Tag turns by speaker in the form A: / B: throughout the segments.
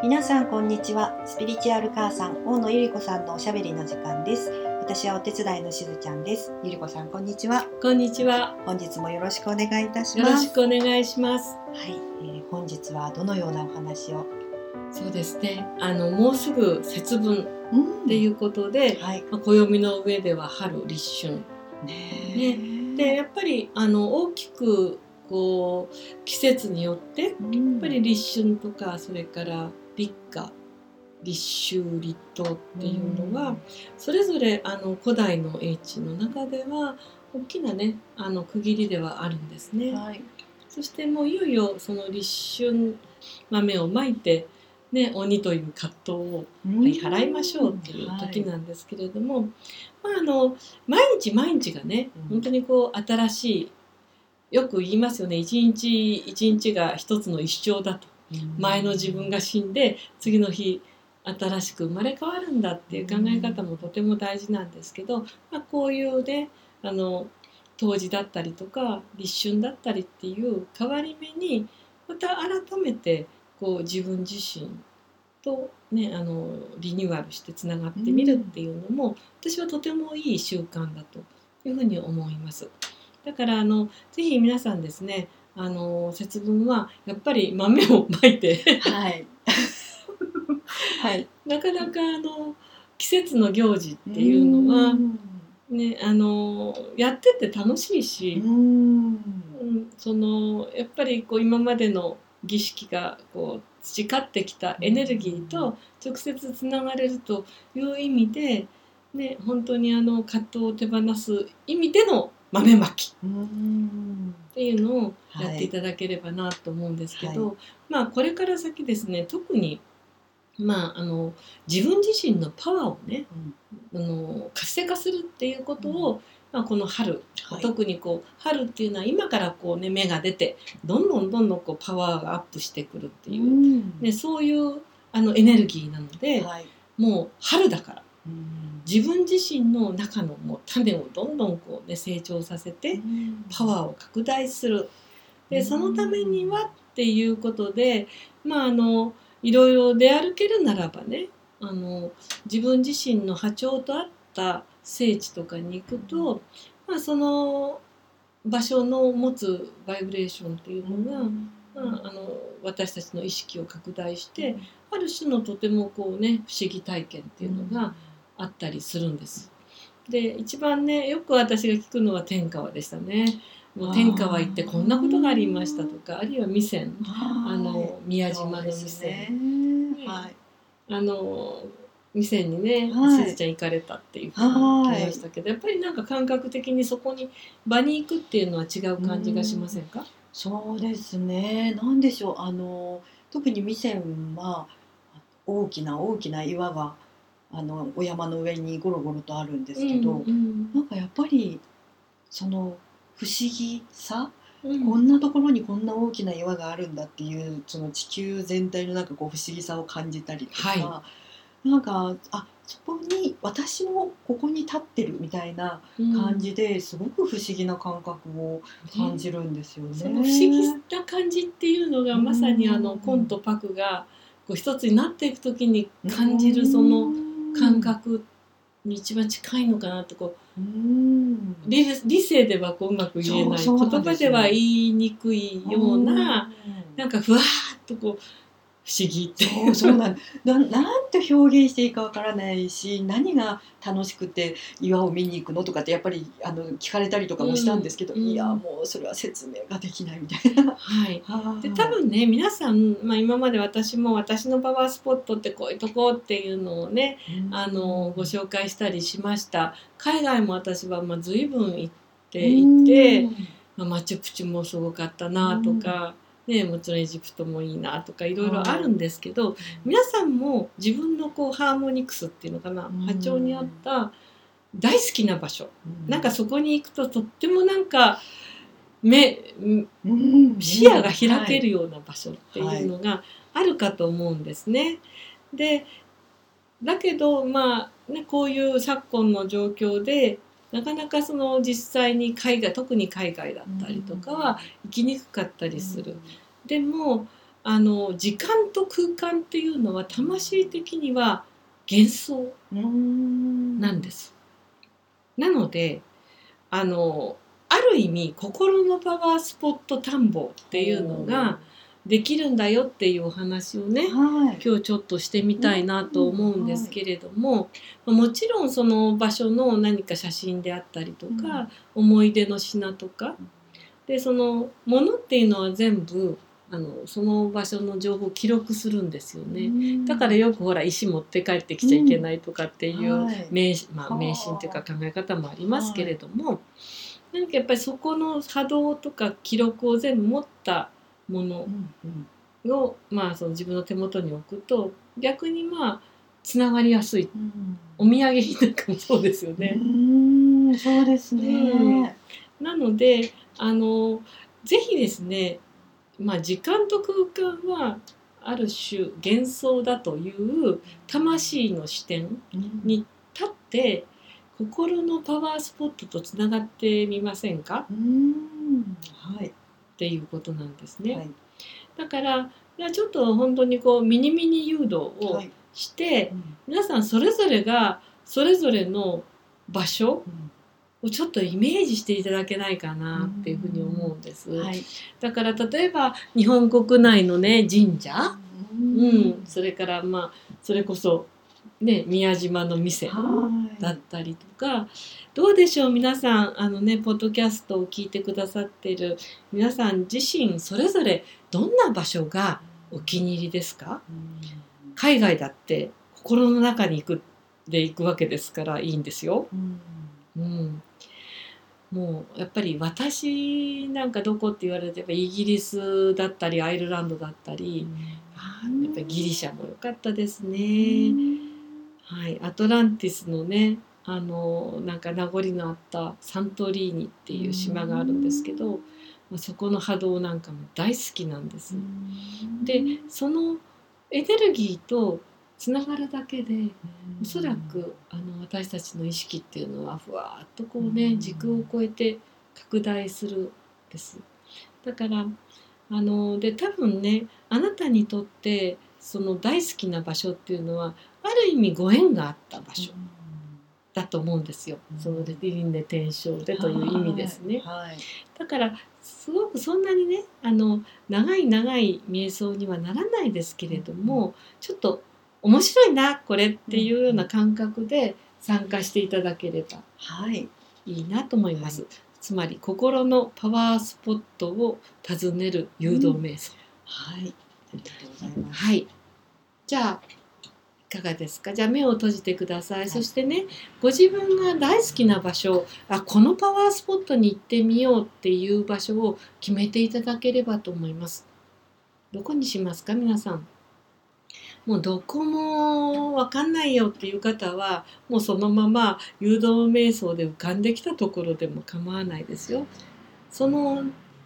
A: 皆さんこんにちは。スピリチュアル母さん大野ゆり子さんのおしゃべりの時間です。私はお手伝いのしずちゃんです。ゆり子さんこんにちは。
B: こんにちは。
A: 本日もよろしくお願いいたし
B: よろし
A: ます
B: くお願いします。
A: はい、えー本日はどのようなお話を？
B: そうですね。あのもうすぐ節分
A: うん。
B: っていうことで、
A: はい。
B: まあ、暦の上では春立春。
A: ね
B: でやっぱりあの大きくこう季節によってやっ
A: や
B: ぱり立春とかそれから立夏立秋立冬っていうのは、それぞれあの古代の英知の中では大きなねあの区切りではあるんですね。
A: はい。
B: そしてもういよいよその立春豆をまいて、ね、鬼という葛藤を払いましょうっていう時
A: は
B: なんですけれども、まあ、あの毎日毎日がね
A: うん。
B: 本当にこう新しいよく言いますよね。一日一日が一つの一生だと。
A: い
B: 前の自分が死んで次の日新しく生まれ変わるんだっていう考え方もとても大事なんですけど、まあ、こういうねあの冬至だったりとか立春だったりっていう変わり目にまた改めてこう自分自身と、ね、あのリニューアルしてつながってみるっていうのも、私はとてもいい習慣だというふうに思います。だからあのぜひ皆さんですねあの節分はやっぱり豆をまいて。
A: はい。はい。
B: なかなかあの季節の行事っていうのは、ね、あのやってて楽しいし、
A: うん。
B: うん、そのやっぱりこう今までの儀式がこう培ってきたエネルギーと直接つながれるという意味で、ね、本当にあの葛藤を手放す意味での豆まき。
A: うん。
B: っていうのをやっていただければなと思うんですけど、
A: は
B: まあこれから先ですね特にまああの自分自身のパワーをねあの活性化するっていうことを、まあ、この春、
A: はい。
B: 特にこう春っていうのは今からこうね芽が出てどんどんどんどんこうパワーがアップしてくるっていう、
A: うん。
B: ね、そういうあのエネルギーなので、
A: はい。
B: もう春だから。
A: うん
B: 自分自身の中のもう種をどんどんこう、ね、成長させてパワーを拡大する。でそのためにはっていうことでまああのいろいろ出歩けるならばねあの自分自身の波長と合った聖地とかに行くと、まあ、その場所の持つバイブレーションっていうのが、まあ、あの私たちの意識を拡大して、ある種のとてもこうね不思議体験っていうのがあったりするんです。で一番ねよく私が聞くのは天川でしたね。もう天川行ってこんなことがありましたとかあるいは未線あの宮島の
A: そうです
B: 店、
A: ねはい
B: あの店にね、
A: はい
B: しずちゃん行かれたっていうふうに
A: はい
B: 聞きましたけどやっぱりなんか感覚的にそこに場に行くっていうのは違う感じがしませんか、
A: そうですね。なんでしょう。あの特に未線は大きな大きな岩があのお山の上にゴロゴロとあるんですけど、
B: うんうん。
A: なんかやっぱりその不思議さ、
B: うん。
A: こんなところにこんな大きな岩があるんだっていうその地球全体のなんかこう不思議さを感じたりとか、
B: は
A: なんかあそこに私もここに立ってるみたいな感じですごく不思議な感覚を感じるんですよね。
B: その不思議な感じっていうのがまさにあの
A: うん
B: コンとパクがこう一つになっていく時に感じるその感覚に一番近いのかなとこう
A: うん。
B: 理理性ではこううまく言えない
A: そうそうなん
B: 言葉では言いにくいようななんかふわーっとこう不思議って。
A: そうそうなんななんて表現していいかわからないし何が楽しくて岩を見に行くのとかってやっぱりあの聞かれたりとかもしたんですけど、
B: うん
A: いやもうそれは説明ができないみたいな。
B: はい。で多分ね皆さん、まあ、今まで私も私のパワースポットってこういうとこっていうのをねあのご紹介したりしました。海外も私はまあ随分行っていて、まあ、マチュピチュもすごかったなとか、ね、もちろんエジプトもいいなとかいろいろあるんですけど、皆さんも自分のこうハーモニクスっていうのかな、
A: うん。
B: 波長に合った大好きな場所、
A: うん。
B: なんかそこに行くととってもなんか目
A: うん。
B: 視野が開けるような場所っていうのがあるかと思うんですね。でだけどまあねこういう昨今の状況でなかなかその実際に海外特に海外だったりとかは行きにくかったりする。でもあの時間と空間っていうのは魂的には幻想なんですす。なのであのある意味心のパワースポット探訪っていうのができるんだよっていうお話をね
A: はい。
B: 今日ちょっとしてみたいなと思うんですけれども、もちろんその場所の何か写真であったりとか、思い出の品とかでそのものっていうのは全部あのその場所の情報を記録するんですよね。だからよくほら石持って帰ってきちゃいけないとかっていう
A: はい。
B: 迷,、まあ、
A: はあ。
B: 迷信というか考え方もありますけれども、何かやっぱりそこの波動とか記録を全部持ったもの。
A: うんうん。
B: を、まあ、その自分の手元に置くと逆にまあつながりやすい。
A: うん。
B: お土産品なんかもそうですよね。
A: うんそうですね。
B: なのであのぜひですね、まあ、時間と空間はある種幻想だという魂の視点に立って心のパワースポットとつながってみませんか？
A: うん。はい
B: っていうことなんですね。
A: はい。
B: だからちょっと本当にこうミニミニ誘導を
A: はい。
B: して、
A: うん。
B: 皆さんそれぞれがそれぞれの場所
A: うん。
B: をちょっとイメージしていただけないかなっていうふうに思うんです。
A: はい。
B: だから例えば日本国内のね神社、
A: う
B: うん、それからまあそれこそね宮島の店
A: はい。
B: だったりとかどうでしょう皆さんあのねポッドキャストを聞いてくださってる皆さん自身それぞれどんな場所がお気に入りですか？
A: うん
B: 海外だって心の中に行くで行くわけですからいいんですよ。
A: うん。
B: うん、もうやっぱり私なんかどこって言われてやっぱイギリスだったりアイルランドだったり、あーやっぱりギリシャも良かったですね。はい、アトランティスのねあのなんか名残のあったサントリーニっていう島があるんですけど、まあ、そこの波動なんかも大好きなんです。でそのエネルギーとつながるだけでおそらくあの私たちの意識っていうのはふわーっとこうね
A: うん
B: 時空を超えて拡大するんです。だからあので多分ねあなたにとってその大好きな場所っていうのはある意味ご縁があった場所だと思うんですよ。
A: うん。
B: その輪廻転生でという意味ですね。
A: はい。
B: だからすごくそんなにねあの長い長い瞑想にはならないですけれども、ちょっと面白いなこれっていうような感覚で参加していただければ
A: はい。
B: いいなと思います。
A: は
B: つまり心のパワースポットを訪ねる誘導瞑想。
A: はい。ありがとうございます。
B: はい。じゃあいかがですか？じゃあ目を閉じてください。
A: い
B: そしてね、ご自分が大好きな場所、あこのパワースポットに行ってみようっていう場所を決めていただければと思います。どこにしますか？皆さん。もうどこもわかんないよっていう方はもうそのまま誘導瞑想で浮かんできたところでも構わないですよ。その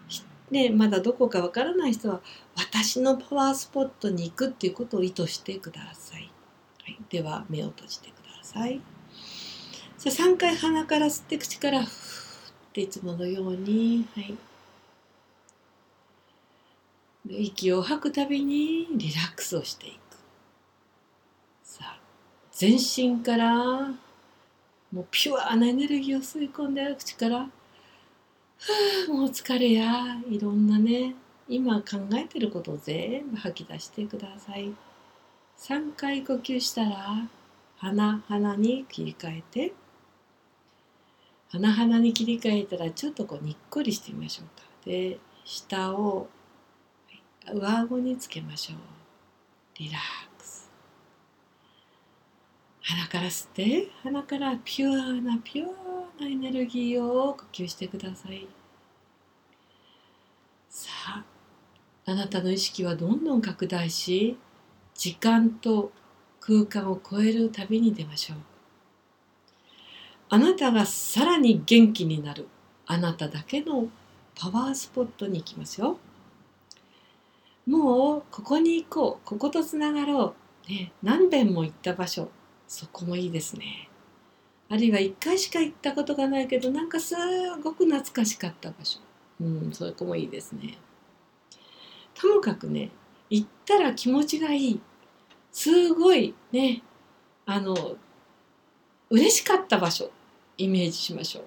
B: ひねまだどこかわからない人は私のパワースポットに行くっていうことを意図してください。はい、では目を閉じてください。じゃあ3回鼻から吸って口からふーっていつものように、はい、で息を吐くたびにリラックスをしていく。さあ全身からもうピュアなエネルギーを吸い込んで口からはあもう疲れやいろんなね今考えてることを全部吐き出してください3回呼吸したら鼻鼻に切り替えて鼻鼻に切り替えたらちょっとこうにっこりしてみましょうか。で下を上顎につけましょう。リラックス。鼻から吸って鼻からピュアなピュアなエネルギーを呼吸してください。さああなたの意識はどんどん拡大し時間と空間を超える旅に出ましょう。あなたがさらに元気になる。あなただけのパワースポットに行きますよ。もうここに行こう。こことつながろう、ね、何遍も行った場所。そこもいいですね。あるいは1回しか行ったことがないけどなんかすごく懐かしかった場所。うんそこもいいですね。ともかくね行ったら気持ちがいいすごいねあの嬉しかった場所イメージしましょう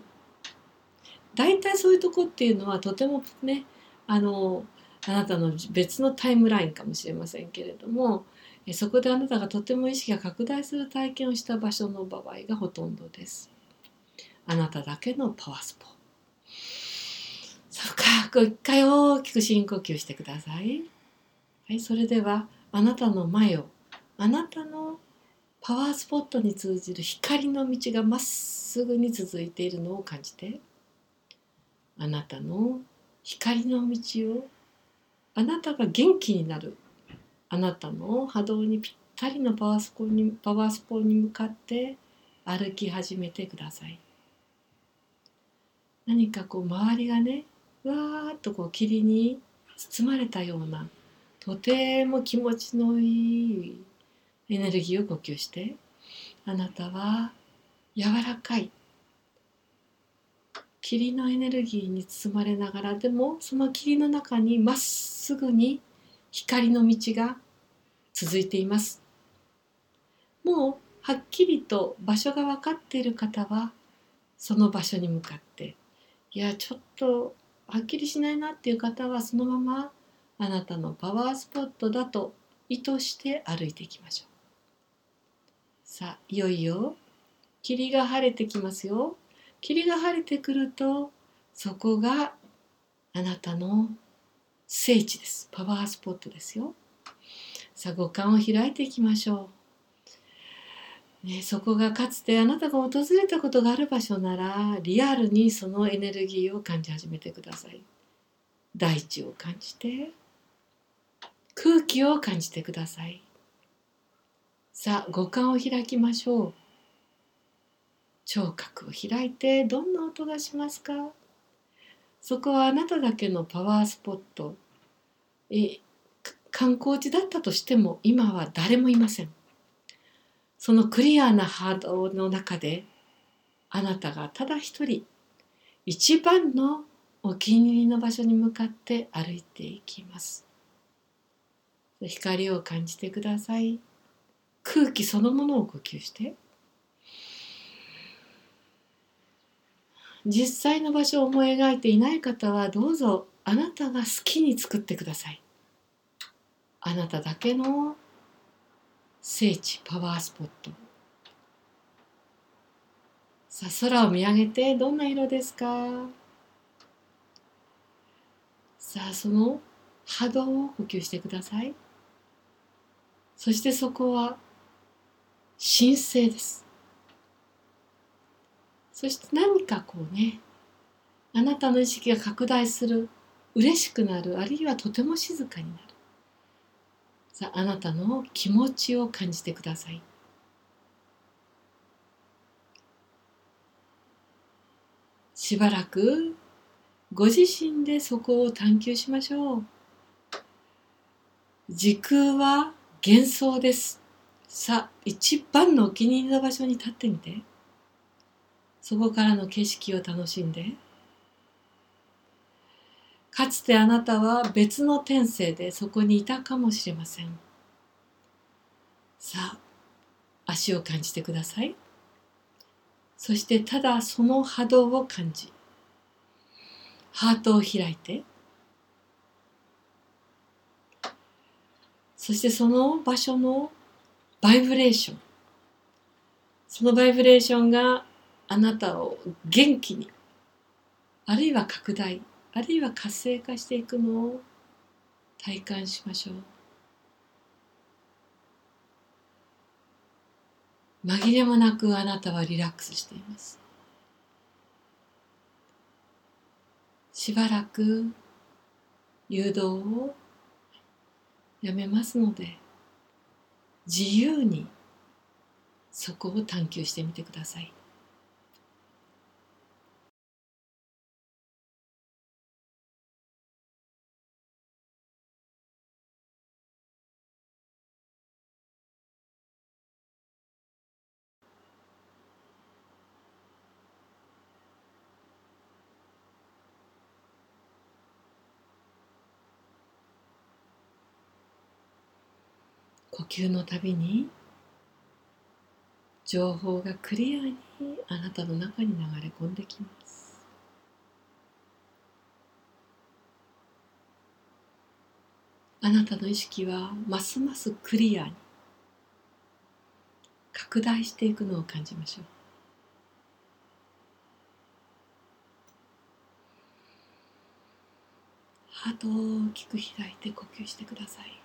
B: 大体そういうとこっていうのはとてもねあのあなたの別のタイムラインかもしれませんけれどもそこであなたがとても意識が拡大する体験をした場所の場合がほとんどです。あなただけのパワースポ。深く一回大きく深呼吸してください。はい、それではあなたの前をあなたのパワースポットに通じる光の道がまっすぐに続いているのを感じてあなたの光の道をあなたが元気になるあなたの波動にぴったりのパワースポにパワースポに向かって歩き始めてください。何かこう周りがねわーっとこう霧に包まれたようなとても気持ちのいいエネルギーを呼吸してあなたは柔らかい霧のエネルギーに包まれながらでもその霧の中にまっすぐに光の道が続いています。もうはっきりと場所が分かっている方はその場所に向かっていやちょっとはっきりしないなっていう方はそのままあなたのパワースポットだと意図して歩いていきましょう。さあいよいよ霧が晴れてきますよ。霧が晴れてくるとそこがあなたの聖地です。パワースポットですよ。さあ五感を開いていきましょう、ね、そこがかつてあなたが訪れたことがある場所ならリアルにそのエネルギーを感じ始めてください。大地を感じて空気を感じてください。さあ五感を開きましょう。聴覚を開いてどんな音がしますか？そこはあなただけのパワースポット。え観光地だったとしても今は誰もいません。そのクリアな波動の中であなたがただ一人一番のお気に入りの場所に向かって歩いていきます。光を感じてください。空気そのものを呼吸して。実際の場所を思い描いていない方はどうぞあなたが好きに作ってください。あなただけの聖地パワースポット。さあ空を見上げてどんな色ですか？さあその波動を呼吸してください。そしてそこは神聖です。そして何かこうねあなたの意識が拡大する嬉しくなるあるいはとても静かになる。さああなたの気持ちを感じてください。しばらくご自身でそこを探求しましょう。時空は幻想です。さあ一番のお気に入りの場所に立ってみて。そこからの景色を楽しんで。かつてあなたは別の天性でそこにいたかもしれません。さあ足を感じてください。そしてただその波動を感じ。ハートを開いて。そしてその場所のバイブレーション。そのバイブレーションがあなたを元気にあるいは拡大あるいは活性化していくのを体感しましょう。紛れもなくあなたはリラックスしています。しばらく誘導をやめますので自由にそこを探求してみてください。呼吸のたびに情報がクリアにあなたの中に流れ込んできます。あなたの意識はますますクリアに拡大していくのを感じましょう。ハートを大きく開いて呼吸してください。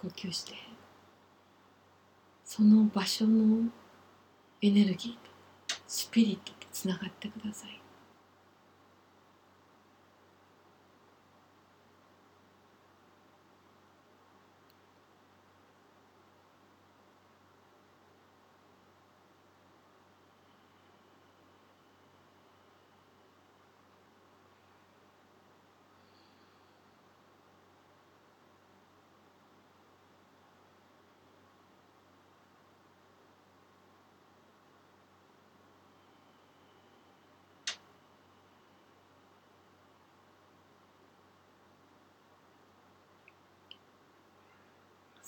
B: 呼吸してその場所のエネルギーとスピリットとつながってください。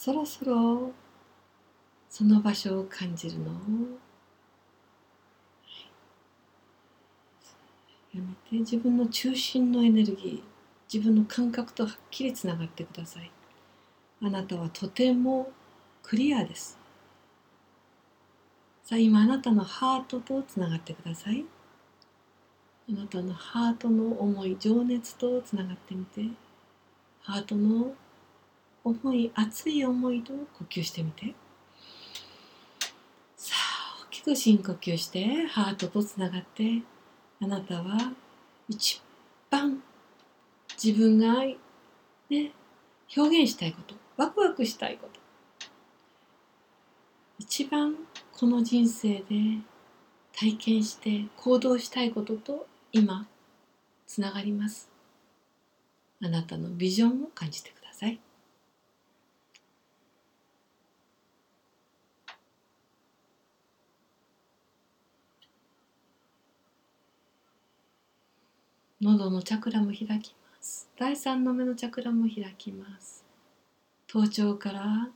B: そろそろその場所を感じるの？をやめて。自分の中心のエネルギー自分の感覚とはっきりつながってください。あなたはとてもクリアです。さあ今あなたのハートとつながってください。あなたのハートの思い情熱とつながってみて。ハートの思い熱い思いと呼吸してみて。さあ大きく深呼吸してハートとつながってあなたは一番自分がね表現したいことワクワクしたいこと。一番この人生で体験して行動したいことと今つながります。あなたのビジョンを感じてください。喉のチャクラも開きます。第三の目のチャクラも開きます。頭頂から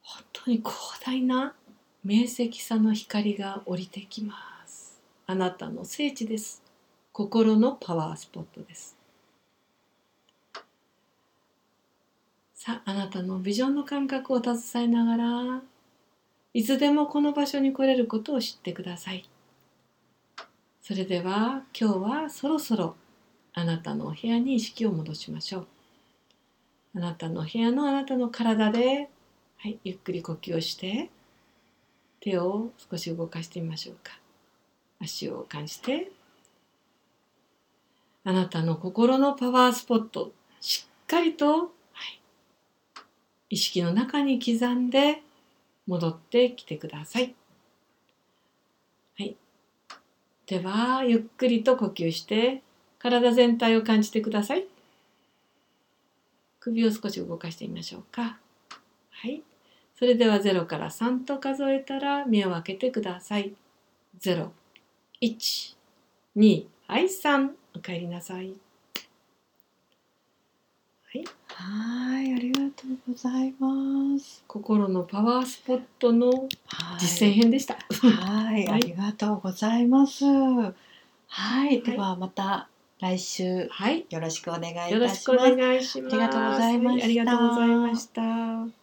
B: 本当に広大な明晰さの光が降りてきます。あなたの聖地です。心のパワースポットです。さああなたのビジョンの感覚を携えながらいつでもこの場所に来れることを知ってください。それでは今日はそろそろあなたのお部屋に意識を戻しましょう。あなたの部屋のあなたの体で、はい、ゆっくり呼吸をして手を少し動かしてみましょうか。足を感じてあなたの心のパワースポットしっかりと、はい、意識の中に刻んで戻ってきてください。ではゆっくりと呼吸して体全体を感じてください。首を少し動かしてみましょうか。はい。それでは0から3と数えたら目を開けてください。0 1 2はい3お帰りなさい。
A: はいはいありがとうございます
B: 心のパワースポットの実践編でした
A: はい、ありがとうございますはい、ではまた来週、はい、よろしくお願いいたします。
B: よろしくお願いします。
A: ありがとうございました。
B: ありがとうございました。